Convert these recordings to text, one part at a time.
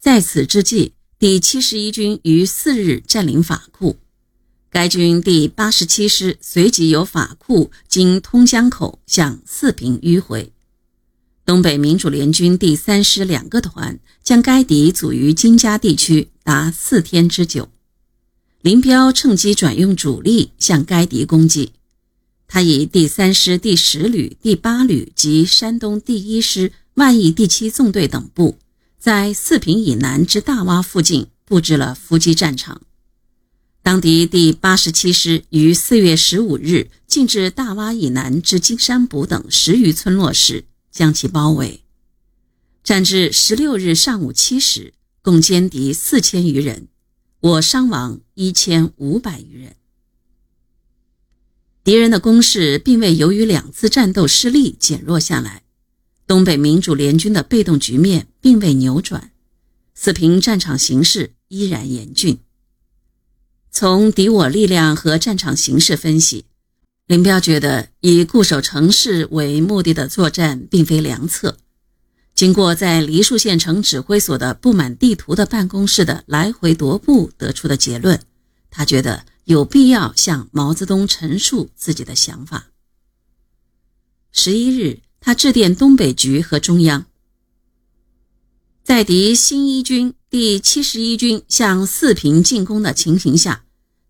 在此之际，第七十一军于四日占领法库，该军第八十七师随即由法库经通江口向四平迂回。东北民主联军第三师两个团将该敌阻于金家地区达四天之久。林彪趁机转用主力向该敌攻击，他以第三师第十旅、第八旅及山东第一师万义第七纵队等部，在四平以南之大洼附近布置了伏击战场。当敌第八十七师于四月十五日进至大洼以南之金山堡等十余村落时，将其包围，战至十六日上午七时，共歼敌四千余人，我伤亡一千五百余人。敌人的攻势并未由于两次战斗失利减弱下来，东北民主联军的被动局面并未扭转，四平战场形势依然严峻。从敌我力量和战场形势分析。林彪觉得以固守城市为目的的作战并非良策。经过在梨树县城指挥所的布满地图的办公室的来回踱步得出的结论，他觉得有必要向毛泽东陈述自己的想法。十一日，他致电东北局和中央，在敌新一军第七十一军向四平进攻的情形下。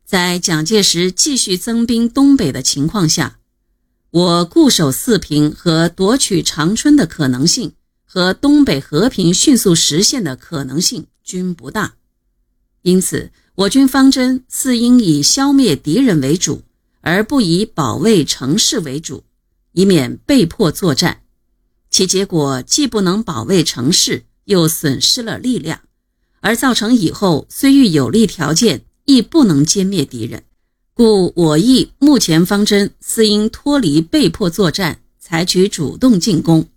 在蒋介石继续增兵东北的情况下，我固守四平和夺取长春的可能性和东北和平迅速实现的可能性均不大，因此我军方针似应以消灭敌人为主，而不以保卫城市为主，以免被迫作战。其结果既不能保卫城市，又损失了力量，而造成以后虽遇有利条件。亦不能歼灭敌人，故我意目前方针似应脱离被迫作战，采取主动进攻。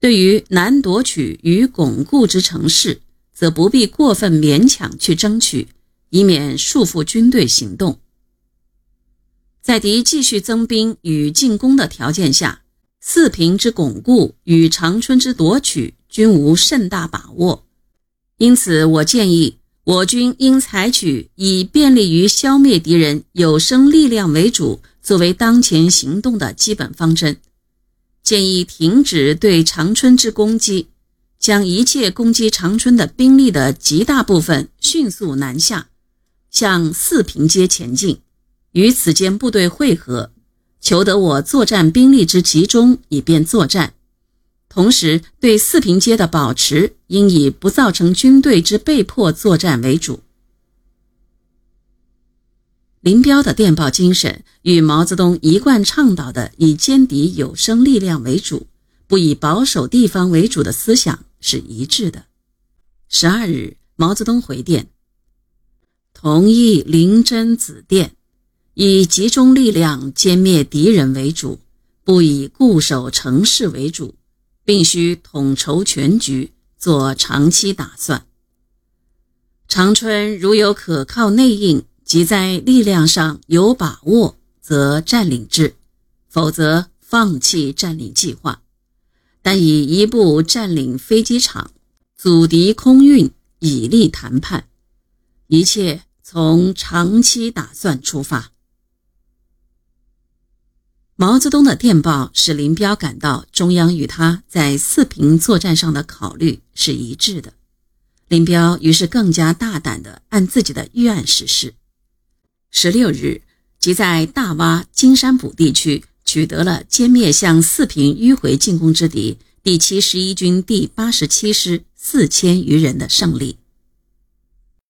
对于难夺取与巩固之城市，则不必过分勉强去争取，以免束缚军队行动。在敌继续增兵与进攻的条件下，四平之巩固与长春之夺取均无甚大把握，因此我建议。我军应采取以便利于消灭敌人有生力量为主，作为当前行动的基本方针。建议停止对长春之攻击，将一切攻击长春的兵力的极大部分迅速南下，向四平街前进，与此间部队会合，求得我作战兵力之集中，以便作战。同时，对四平街的保持应以不造成军队之被迫作战为主。林彪的电报精神与毛泽东一贯倡导的以歼敌有生力量为主，不以保守地方为主的思想是一致的。十二日，毛泽东回电，同意林真子电，以集中力量歼灭敌人为主，不以固守城市为主。并需统筹全局，做长期打算。长春如有可靠内应及在力量上有把握，则占领之；否则放弃占领计划。但以一部占领飞机场，阻敌空运，以利谈判。一切从长期打算出发。毛泽东的电报使林彪感到中央与他在四平作战上的考虑是一致的，林彪于是更加大胆地按自己的预案实施。十六日，即在大洼金山堡地区取得了歼灭向四平迂回进攻之敌第七十一军第八十七师四千余人的胜利。